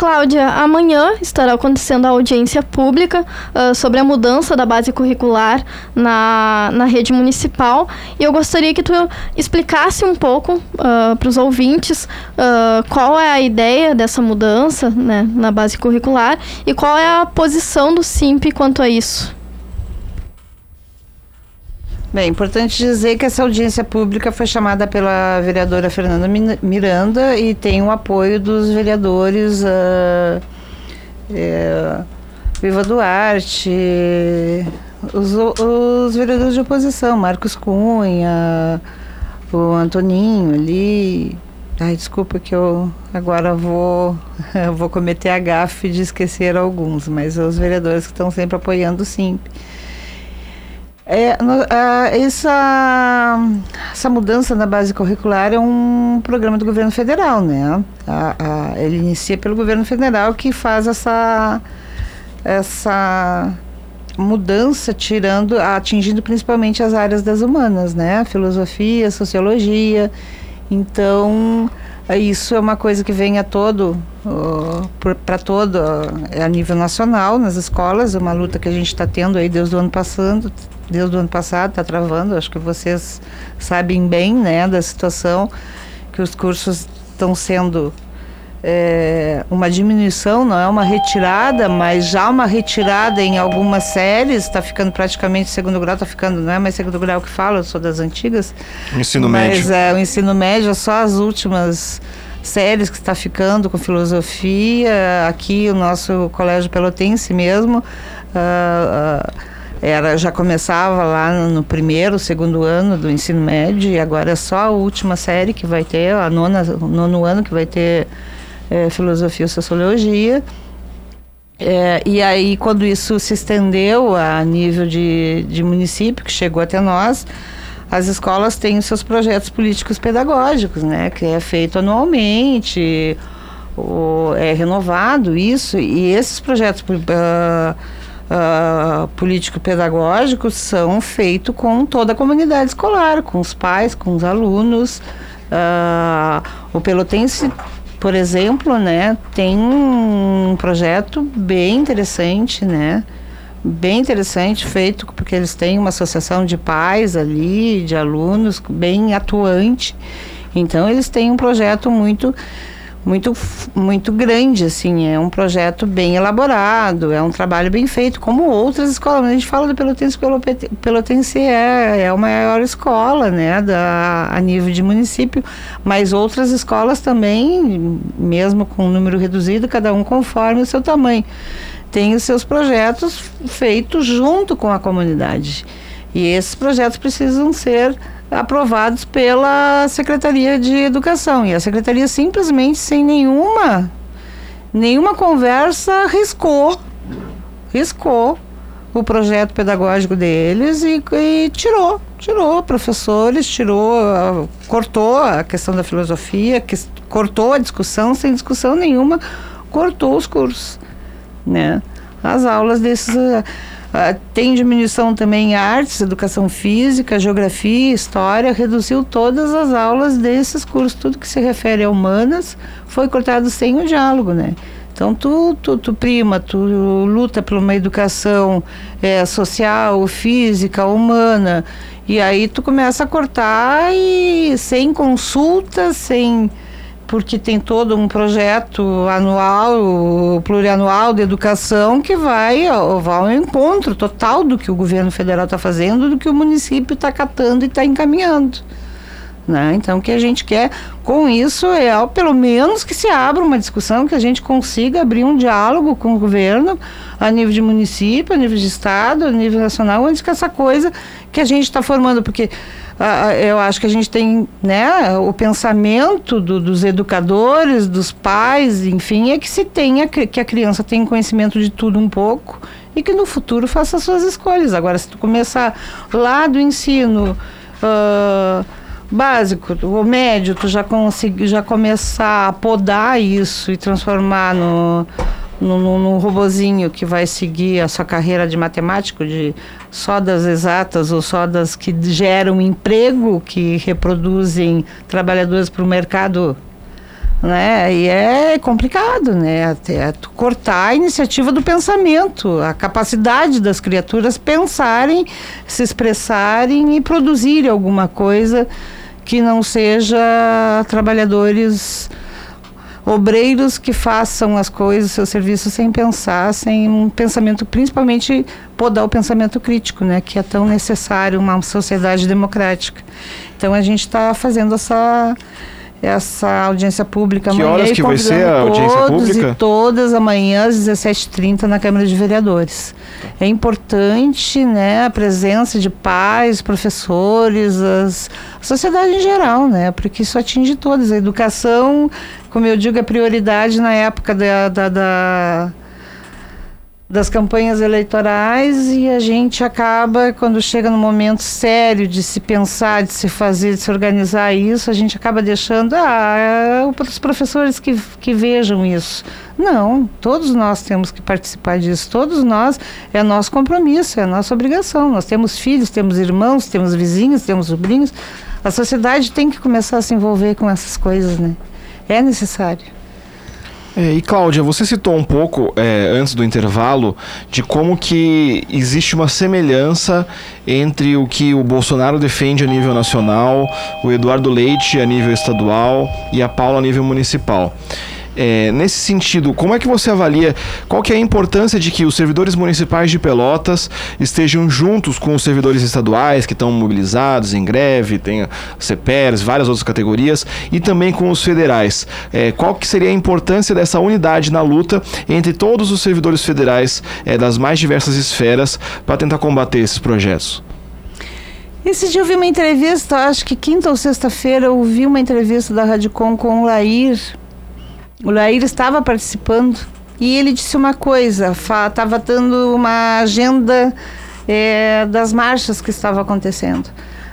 Cláudia, amanhã estará acontecendo a audiência pública uh, sobre a mudança da base curricular na, na rede municipal e eu gostaria que tu explicasse um pouco uh, para os ouvintes uh, qual é a ideia dessa mudança né, na base curricular e qual é a posição do SIMP quanto a isso. Bem, importante dizer que essa audiência pública foi chamada pela vereadora Fernanda Miranda e tem o apoio dos vereadores uh, é, Viva Duarte, os, os vereadores de oposição, Marcos Cunha, o Antoninho ali. Ai, desculpa que eu agora vou, vou cometer a gafe de esquecer alguns, mas os vereadores que estão sempre apoiando o SIMP. É, essa, essa mudança na base curricular é um programa do governo federal, né? A, a, ele inicia pelo governo federal que faz essa, essa mudança, tirando, atingindo principalmente as áreas das humanas, né? Filosofia, sociologia. Então, isso é uma coisa que vem a todo, uh, para todo, uh, a nível nacional, nas escolas, é uma luta que a gente está tendo aí desde o ano passado, desde o ano passado, está travando, acho que vocês sabem bem né, da situação, que os cursos estão sendo é, uma diminuição, não é uma retirada, mas já uma retirada em algumas séries, está ficando praticamente segundo grau, está ficando, não é mais segundo grau que fala, eu sou das antigas. Ensino mas, médio. Mas é, o ensino médio é só as últimas séries que está ficando com filosofia, aqui o nosso colégio pelotense mesmo. Uh, uh, era já começava lá no primeiro, segundo ano do ensino médio e agora é só a última série que vai ter, a nona, o nono ano que vai ter é, filosofia e sociologia. É, e aí, quando isso se estendeu a nível de, de município, que chegou até nós, as escolas têm os seus projetos políticos pedagógicos, né, que é feito anualmente, o, é renovado isso, e esses projetos uh, uh, político-pedagógicos são feitos com toda a comunidade escolar, com os pais, com os alunos. Uh, o Pelotense, por exemplo, né, tem um projeto bem interessante, né? Bem interessante, feito porque eles têm uma associação de pais ali, de alunos, bem atuante. Então, eles têm um projeto muito muito muito grande assim. É um projeto bem elaborado é um trabalho bem feito como outras escolas. A gente fala do Pelotense Pelotense é, é a maior escola né da a nível de município. Mas outras escolas também mesmo com um número reduzido cada um conforme o seu tamanho tem os seus projetos feitos junto com a comunidade. E esses projetos precisam ser aprovados pela Secretaria de Educação. E a Secretaria simplesmente, sem nenhuma, nenhuma conversa, riscou, riscou o projeto pedagógico deles e, e tirou, tirou professores, tirou, cortou a questão da filosofia, que, cortou a discussão, sem discussão nenhuma, cortou os cursos, né? As aulas desses Uh, tem diminuição também em artes, educação física, geografia, história, reduziu todas as aulas desses cursos, tudo que se refere a humanas foi cortado sem o diálogo, né? Então tu, tu, tu prima, tu luta por uma educação é, social, física, humana, e aí tu começa a cortar e sem consulta, sem porque tem todo um projeto anual, plurianual de educação que vai, vai ao encontro total do que o governo federal está fazendo, do que o município está catando e está encaminhando. Né? Então, o que a gente quer com isso é, pelo menos, que se abra uma discussão, que a gente consiga abrir um diálogo com o governo a nível de município, a nível de estado, a nível nacional, onde que essa coisa que a gente está formando, porque eu acho que a gente tem né, o pensamento do, dos educadores, dos pais, enfim, é que se tenha, que a criança tenha conhecimento de tudo um pouco e que no futuro faça as suas escolhas. Agora, se tu começar lá do ensino. Uh, básico, o médio, tu já conseguir já começar a podar isso e transformar no, no robozinho que vai seguir a sua carreira de matemático, de só das exatas ou só das que geram emprego, que reproduzem trabalhadores para o mercado né? E é complicado, né? Até cortar a iniciativa do pensamento, a capacidade das criaturas pensarem, se expressarem e produzirem alguma coisa que não seja trabalhadores obreiros que façam as coisas, seus serviços sem pensar, sem um pensamento, principalmente podar o pensamento crítico, né, que é tão necessário uma sociedade democrática. Então a gente está fazendo essa essa audiência pública que amanhã. horas que vai ser a audiência pública? E todas amanhã às 17h30 na Câmara de Vereadores. É importante né, a presença de pais, professores, as, a sociedade em geral, né, porque isso atinge todos. A educação, como eu digo, é prioridade na época da, da, da das campanhas eleitorais e a gente acaba, quando chega no momento sério de se pensar, de se fazer, de se organizar isso, a gente acaba deixando ah, é os professores que, que vejam isso. Não, todos nós temos que participar disso, todos nós, é nosso compromisso, é nossa obrigação. Nós temos filhos, temos irmãos, temos vizinhos, temos sobrinhos. A sociedade tem que começar a se envolver com essas coisas, né? É necessário. É, e Cláudia, você citou um pouco é, antes do intervalo de como que existe uma semelhança entre o que o Bolsonaro defende a nível nacional, o Eduardo Leite a nível estadual e a Paula a nível municipal. É, nesse sentido, como é que você avalia qual que é a importância de que os servidores municipais de Pelotas estejam juntos com os servidores estaduais que estão mobilizados em greve, tem CPERS, várias outras categorias, e também com os federais? É, qual que seria a importância dessa unidade na luta entre todos os servidores federais é, das mais diversas esferas para tentar combater esses projetos? Esse dia eu vi uma entrevista, acho que quinta ou sexta-feira, eu ouvi uma entrevista da Radicom com o Lair, o Lair estava participando e ele disse uma coisa, estava dando uma agenda é, das marchas que estavam acontecendo.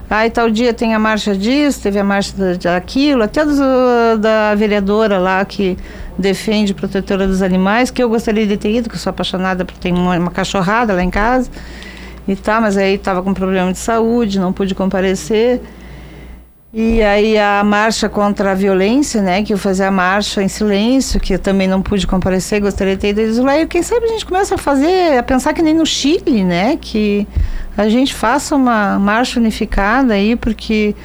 Aí tal dia tem a marcha disso, teve a marcha daquilo, até do, da vereadora lá que defende protetora dos animais, que eu gostaria de ter ido, que eu sou apaixonada porque tem uma, uma cachorrada lá em casa e tá, mas aí estava com problema de saúde, não pude comparecer. E aí a marcha contra a violência, né, que eu fazia a marcha em silêncio, que eu também não pude comparecer, gostaria de ter ido lá. E quem sabe a gente começa a fazer, a pensar que nem no Chile, né, que a gente faça uma marcha unificada aí, porque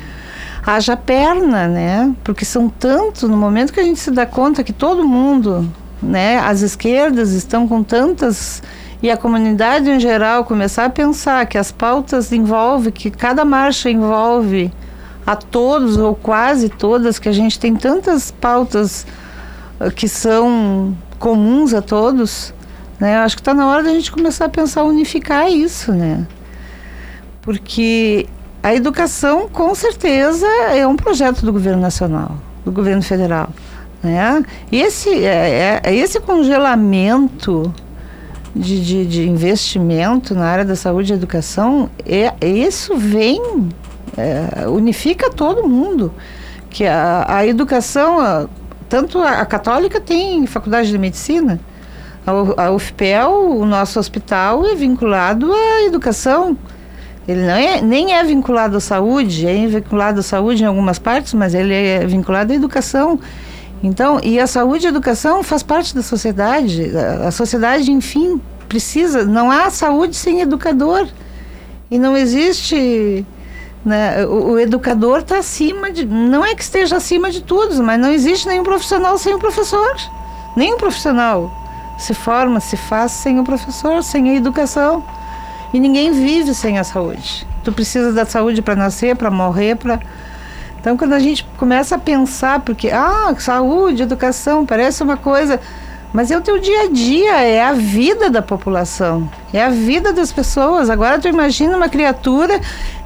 haja perna, né, porque são tantos, no momento que a gente se dá conta que todo mundo, né, as esquerdas estão com tantas e a comunidade em geral começar a pensar que as pautas envolvem, que cada marcha envolve a todos ou quase todas, que a gente tem tantas pautas uh, que são comuns a todos, né? Acho que está na hora da gente começar a pensar unificar isso, né? Porque a educação, com certeza, é um projeto do governo nacional, do governo federal, né? E esse, é, é, é esse congelamento de, de, de, investimento na área da saúde e educação, é, isso vem é, unifica todo mundo. Que a, a educação, a, tanto a, a, católica tem faculdade de medicina, a, UFPEL, o nosso hospital, é vinculado à educação. Ele não é, nem é vinculado à saúde, é vinculado à saúde em algumas partes, mas ele é vinculado à educação. Então, e a saúde e a educação faz parte da sociedade. A, a sociedade, enfim, precisa. Não há saúde sem educador. E não existe Né? O, o educador está acima de. Não é que esteja acima de todos, mas não existe nenhum profissional sem um professor. Nenhum profissional se forma, se faz sem o professor, sem a educação. E ninguém vive sem a saúde. Tu precisa da saúde para nascer, para morrer, para. Então, quando a gente começa a pensar, porque, ah, saúde, educação, parece uma coisa. Mas é o teu dia a dia, é a vida da população, é a vida das pessoas. Agora tu imagina uma criatura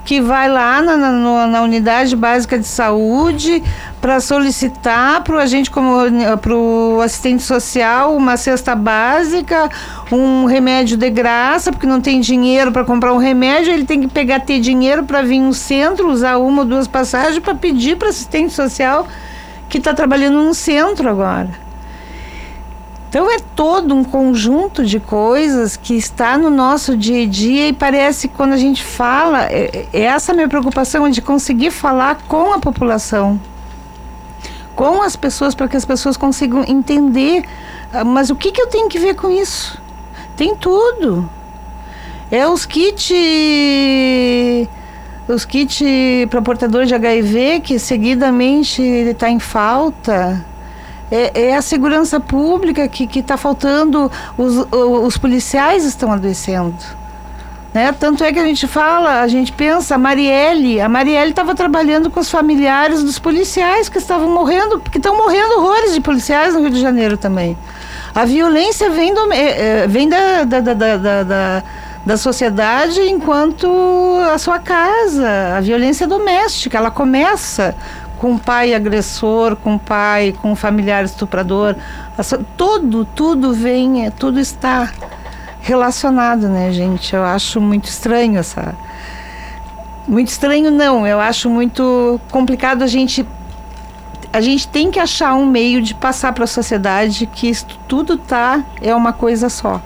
que vai lá na, na, na unidade básica de saúde para solicitar para o agente como para o assistente social uma cesta básica, um remédio de graça, porque não tem dinheiro para comprar um remédio, ele tem que pegar ter dinheiro para vir no centro, usar uma ou duas passagens para pedir para assistente social que está trabalhando no centro agora. Então é todo um conjunto de coisas que está no nosso dia a dia e parece que quando a gente fala, é, é essa minha preocupação de conseguir falar com a população, com as pessoas, para que as pessoas consigam entender. Ah, mas o que, que eu tenho que ver com isso? Tem tudo. É os kits os kits para portador de HIV que seguidamente está em falta é, é a segurança pública que está faltando, os, os policiais estão adoecendo. Né? Tanto é que a gente fala, a gente pensa, a Marielle, a Marielle estava trabalhando com os familiares dos policiais que estavam morrendo, porque estão morrendo horrores de policiais no Rio de Janeiro também. A violência vem, do, é, é vem da, da, da, da, da sociedade enquanto a sua casa, a violência doméstica, ela começa com pai agressor, com pai, com familiar estuprador, tudo, tudo vem, é, tudo está relacionado, né, gente? Eu acho muito estranho essa. Muito estranho não, eu acho muito complicado a gente a gente tem que achar um meio de passar para a sociedade que isso tudo tá é uma coisa só.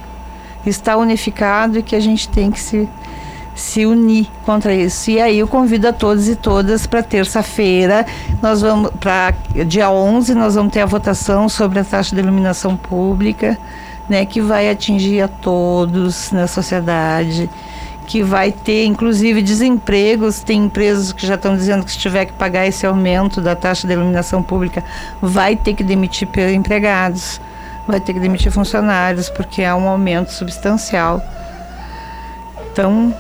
Está unificado e que a gente tem que se se unir contra isso. E aí eu convido a todos e todas para terça-feira, nós vamos para dia 11 nós vamos ter a votação sobre a taxa de iluminação pública, né, que vai atingir a todos na sociedade, que vai ter inclusive desempregos, tem empresas que já estão dizendo que se tiver que pagar esse aumento da taxa de iluminação pública, vai ter que demitir empregados, vai ter que demitir funcionários, porque há um aumento substancial. Então,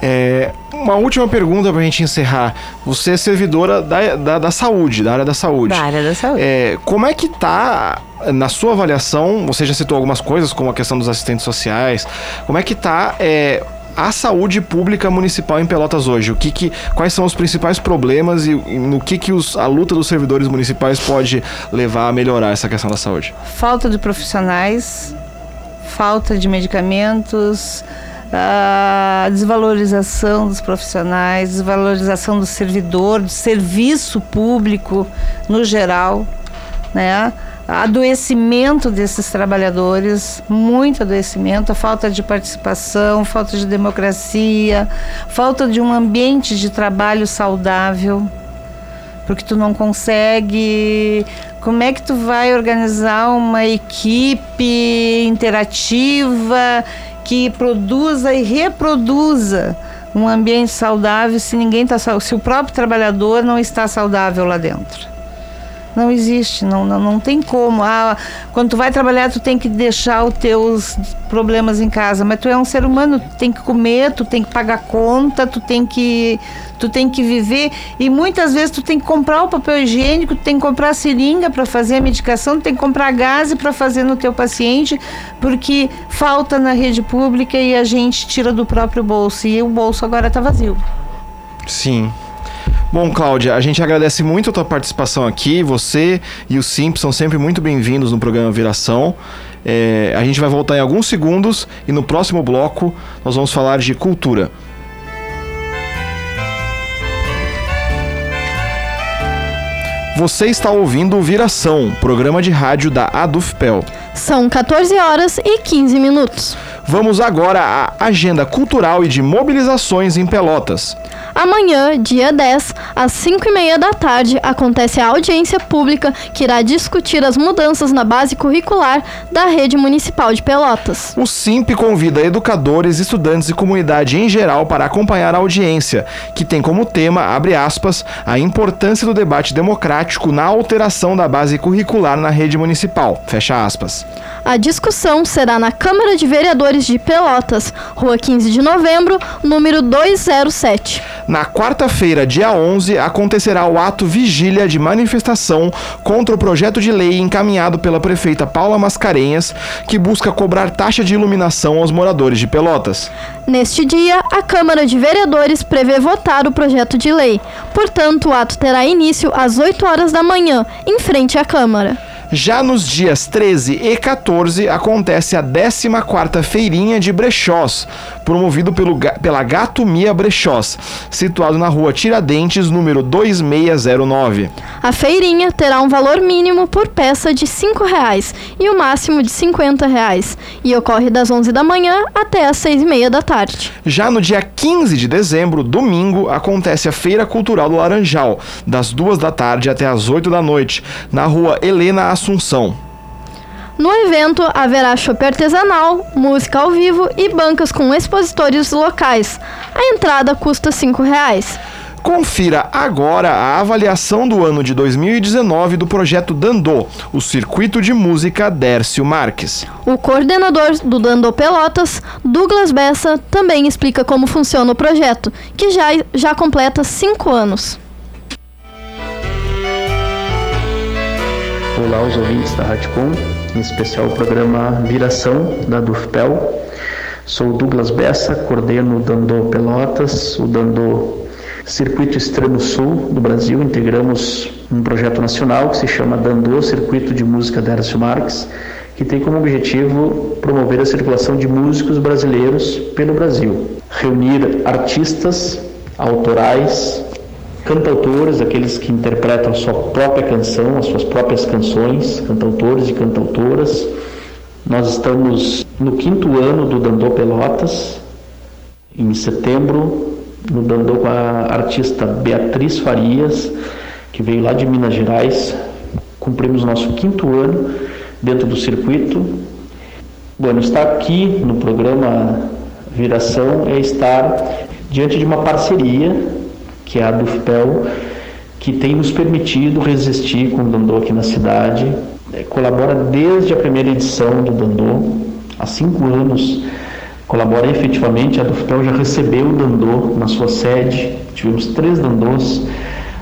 é, uma última pergunta para a gente encerrar. Você é servidora da, da, da, saúde, da área da saúde. Da área da saúde. É, como é que tá, na sua avaliação, você já citou algumas coisas, como a questão dos assistentes sociais, como é que tá é, a saúde pública municipal em Pelotas hoje? O que, que quais são os principais problemas e, e no que, que os, a luta dos servidores municipais pode levar a melhorar essa questão da saúde? Falta de profissionais, falta de medicamentos, a desvalorização dos profissionais, desvalorização do servidor, do serviço público no geral, né? adoecimento desses trabalhadores, muito adoecimento, falta de participação, falta de democracia, falta de um ambiente de trabalho saudável, porque tu não consegue. Como é que tu vai organizar uma equipe interativa que produza e reproduza um ambiente saudável se ninguém está se o próprio trabalhador não está saudável lá dentro. Não existe, não, não, não tem como. Ah, quando tu vai trabalhar, tu tem que deixar os teus problemas em casa, mas tu é um ser humano, tu tem que comer, tu tem que pagar conta, tu tem que tu tem que viver e muitas vezes tu tem que comprar o papel higiênico, tu tem que comprar a seringa para fazer a medicação, tu tem que comprar gás para fazer no teu paciente, porque falta na rede pública e a gente tira do próprio bolso e o bolso agora está vazio. Sim, Bom, Cláudia, a gente agradece muito a tua participação aqui. Você e o Simp são sempre muito bem-vindos no programa Viração. É, a gente vai voltar em alguns segundos e no próximo bloco nós vamos falar de cultura. Você está ouvindo o Viração, programa de rádio da Adufpel. São 14 horas e 15 minutos. Vamos agora à agenda cultural e de mobilizações em Pelotas. Amanhã, dia 10, às 5 e meia da tarde, acontece a audiência pública que irá discutir as mudanças na base curricular da rede municipal de Pelotas. O SIMP convida educadores, estudantes e comunidade em geral para acompanhar a audiência, que tem como tema, abre aspas, a importância do debate democrático na alteração da base curricular na rede municipal, fecha aspas. A discussão será na Câmara de Vereadores de Pelotas, Rua 15 de Novembro, número 207. Na quarta-feira, dia 11, acontecerá o ato vigília de manifestação contra o projeto de lei encaminhado pela prefeita Paula Mascarenhas, que busca cobrar taxa de iluminação aos moradores de Pelotas. Neste dia, a Câmara de Vereadores prevê votar o projeto de lei. Portanto, o ato terá início às 8 horas da manhã, em frente à Câmara. Já nos dias 13 e 14 acontece a 14ª Feirinha de Brechós, promovido pelo, pela Gato Mia Brechós, situado na rua Tiradentes, número 2609. A feirinha terá um valor mínimo por peça de R$ 5,00 e o máximo de R$ 50,00 e ocorre das 11 da manhã até as 6 e meia da tarde. Já no dia 15 de dezembro, domingo, acontece a Feira Cultural do Laranjal, das 2 da tarde até as 8 da noite, na rua Helena Assunção. No evento haverá chopp artesanal, música ao vivo e bancas com expositores locais. A entrada custa R$ 5,00. Confira agora a avaliação do ano de 2019 do projeto Dandô, o circuito de música Dércio Marques. O coordenador do Dandô Pelotas, Douglas Bessa, também explica como funciona o projeto, que já, já completa cinco anos. Olá aos ouvintes da Radcom, em especial o programa Viração da Dufpel. Sou Douglas Bessa, coordeno o Dandô Pelotas, o Dandô Circuito Extremo Sul do Brasil. Integramos um projeto nacional que se chama Dandô Circuito de Música Dércio Marques, que tem como objetivo promover a circulação de músicos brasileiros pelo Brasil, reunir artistas autorais, cantautores, aqueles que interpretam a sua própria canção, as suas próprias canções, cantautores e cantautoras. Nós estamos no quinto ano do Dandô Pelotas. Em setembro, no Dandô com a artista Beatriz Farias, que veio lá de Minas Gerais. Cumprimos nosso quinto ano dentro do circuito. Bueno, estar aqui no programa Viração é estar diante de uma parceria que é a Dufpel, que tem nos permitido resistir com o Dandô aqui na cidade. É, colabora desde a primeira edição do Dandô, há cinco anos colabora efetivamente. A Dufpel já recebeu o Dandô na sua sede, tivemos três Dandôs.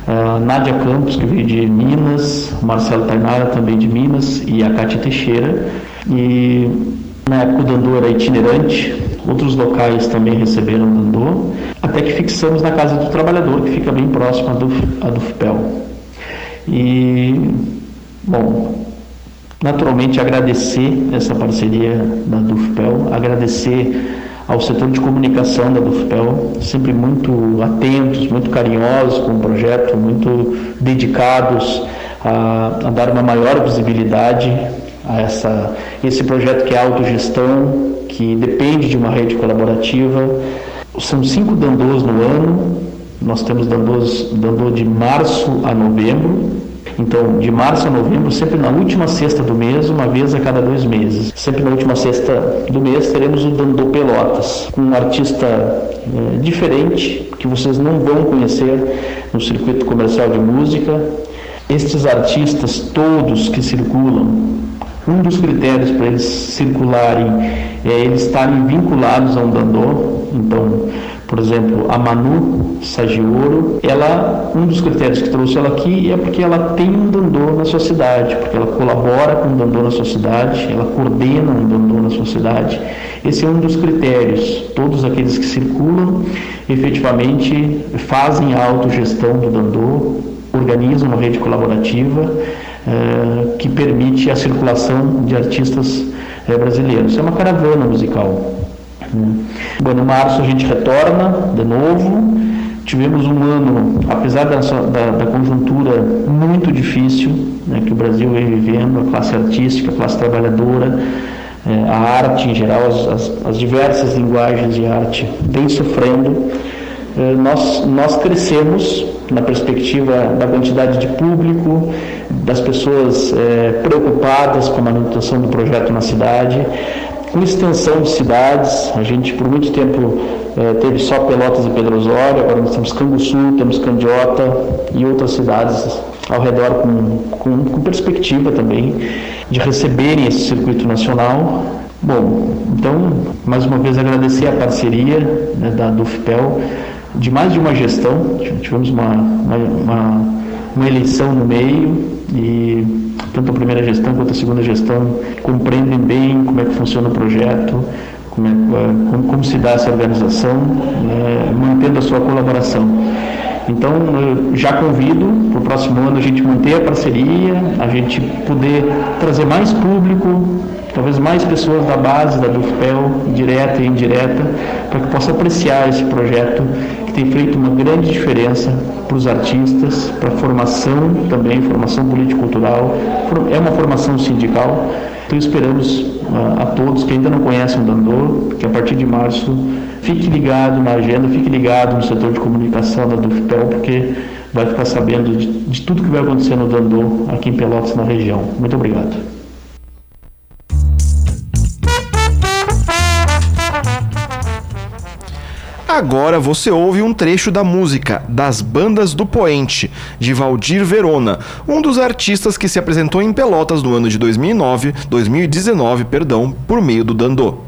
Uh, Nádia Campos, que veio de Minas, Marcelo Tainara, também de Minas, e a Cátia Teixeira. E na época o Dandô era itinerante, outros locais também receberam Dandô, até que fixamos na Casa do Trabalhador, que fica bem próximo à, do, à Dufpel. E, bom, naturalmente agradecer essa parceria da Dufpel, agradecer ao setor de comunicação da Dufpel, sempre muito atentos, muito carinhosos com o projeto, muito dedicados a, a dar uma maior visibilidade a essa, esse projeto que é autogestão, que depende de uma rede colaborativa. São cinco dandôs no ano, nós temos dandôs, dandô de março a novembro, então, de março a novembro, sempre na última sexta do mês, uma vez a cada dois meses. Sempre na última sexta do mês teremos o Dandô Pelotas, com um artista é, diferente, que vocês não vão conhecer no circuito comercial de música. Estes artistas todos que circulam um dos critérios para eles circularem é eles estarem vinculados a um dandô. Então, por exemplo, a Manu Sagioro, ela, um dos critérios que trouxe ela aqui é porque ela tem um dandô na sua cidade, porque ela colabora com um dandô na sua cidade, ela coordena um dandô na sua cidade. Esse é um dos critérios. Todos aqueles que circulam efetivamente fazem a autogestão do dandô, organizam uma rede colaborativa é, que permite a circulação de artistas é, brasileiros. É uma caravana musical. Né? Bom, no março a gente retorna de novo tivemos um ano, apesar da, da, da conjuntura muito difícil né, que o Brasil vem vivendo, a classe artística, a classe trabalhadora, é, a arte em geral, as, as, as, diversas linguagens de arte vem sofrendo. É, nós, nós crescemos na perspectiva da quantidade de público, das pessoas é, preocupadas com a manutenção do projeto na cidade, com extensão de cidades. A gente, por muito tempo, é, teve só Pelotas e Pedro Osório, agora nós temos Canguçu, temos Candiota e outras cidades ao redor com, com, com perspectiva também de receberem esse circuito nacional. Bom, então, mais uma vez agradecer a parceria né, da DUFPEL de mais de uma gestão, tivemos uma, uma, uma, uma eleição no meio e tanto a primeira gestão quanto a segunda gestão compreendem bem como é que funciona o projeto, como, é, como, como se dá essa organização, né, mantendo a sua colaboração. Então, já convido para o próximo ano a gente manter a parceria, a gente poder trazer mais público, talvez mais pessoas da base da DUFPEL, direta e indireta, para que possa apreciar esse projeto tem feito uma grande diferença para os artistas, para a formação também, formação político-cultural, é uma formação sindical. Então esperamos uh, a todos que ainda não conhecem o Dandor, que a partir de março fique ligado na agenda, fique ligado no setor de comunicação da DUFPEL, porque vai ficar sabendo de, de tudo que vai acontecer no Dandor aqui em Pelotas, na região. Muito obrigado. Agora você ouve um trecho da música Das Bandas do Poente, de Valdir Verona, um dos artistas que se apresentou em Pelotas no ano de 2009, 2019, perdão, por meio do Dandô.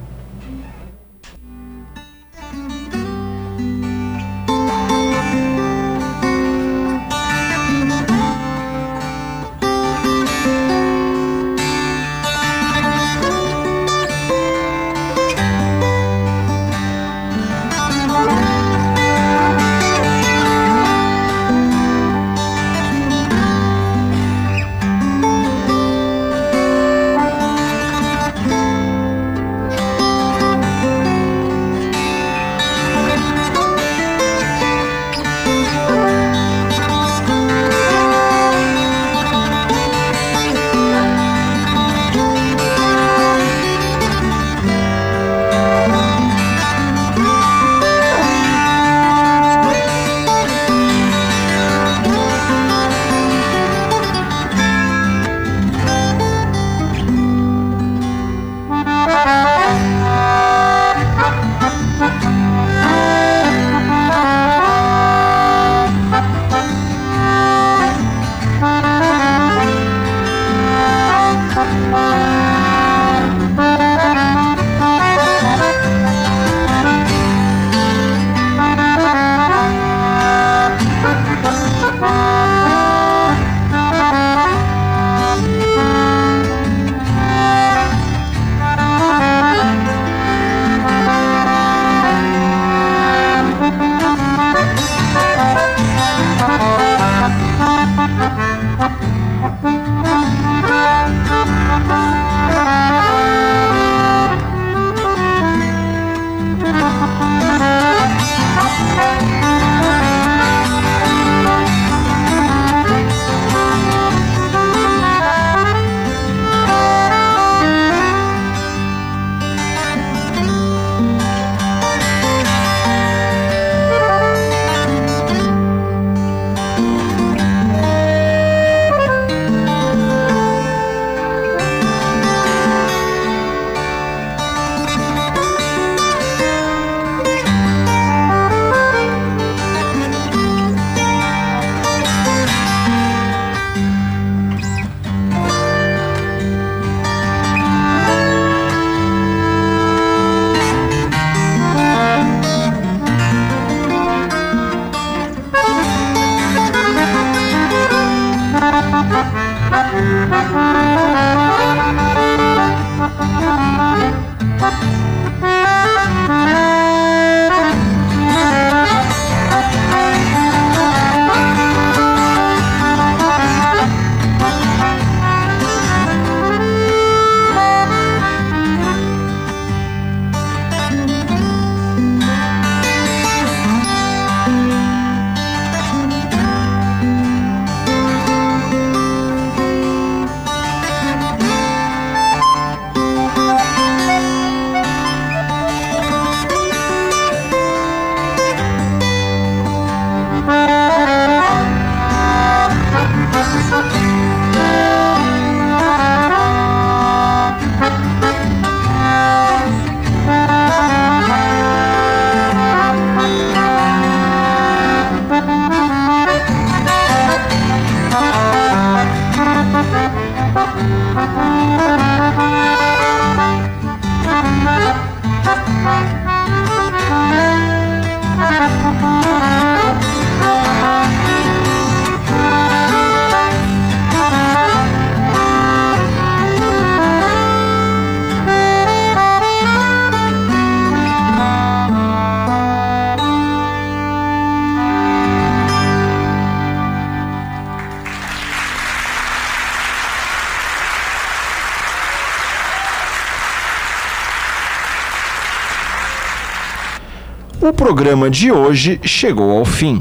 O programa de hoje chegou ao fim.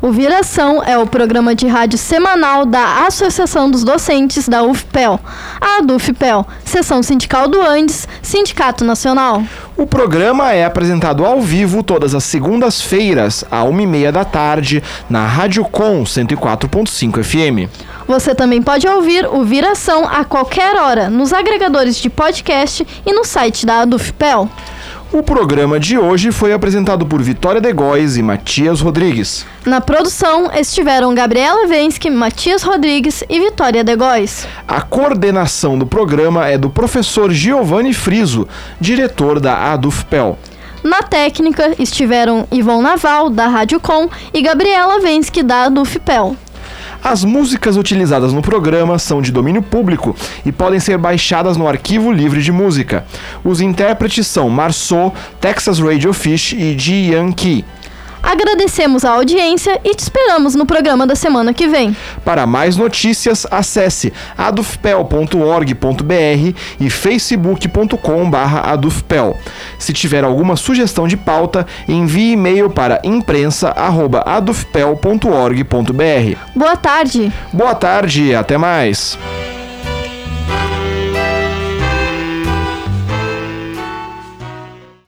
O Viração é o programa de rádio semanal da Associação dos Docentes da UFPEL, a ADUFPEL, Seção Sindical do Andes, Sindicato Nacional. O programa é apresentado ao vivo todas as segundas-feiras, à uma e meia da tarde, na Rádio Com 104.5 FM. Você também pode ouvir o Viração a qualquer hora nos agregadores de podcast e no site da ADUFPEL. O programa de hoje foi apresentado por Vitória De Góes e Matias Rodrigues. Na produção estiveram Gabriela Vensky, Matias Rodrigues e Vitória De Góes. A coordenação do programa é do professor Giovanni Friso, diretor da ADUFPEL. Na técnica estiveram Ivon Naval, da Rádio Com, e Gabriela Vensky, da ADUFPEL. As músicas utilizadas no programa são de domínio público e podem ser baixadas no Arquivo Livre de Música. Os intérpretes são Marceau, Texas Radio Fish e Ji Yankee. Agradecemos a audiência e te esperamos no programa da semana que vem. Para mais notícias, acesse adufpel.org.br e facebook.com/adufpel. Se tiver alguma sugestão de pauta, envie e-mail para imprensa@adufpel.org.br. Boa tarde. Boa tarde, até mais.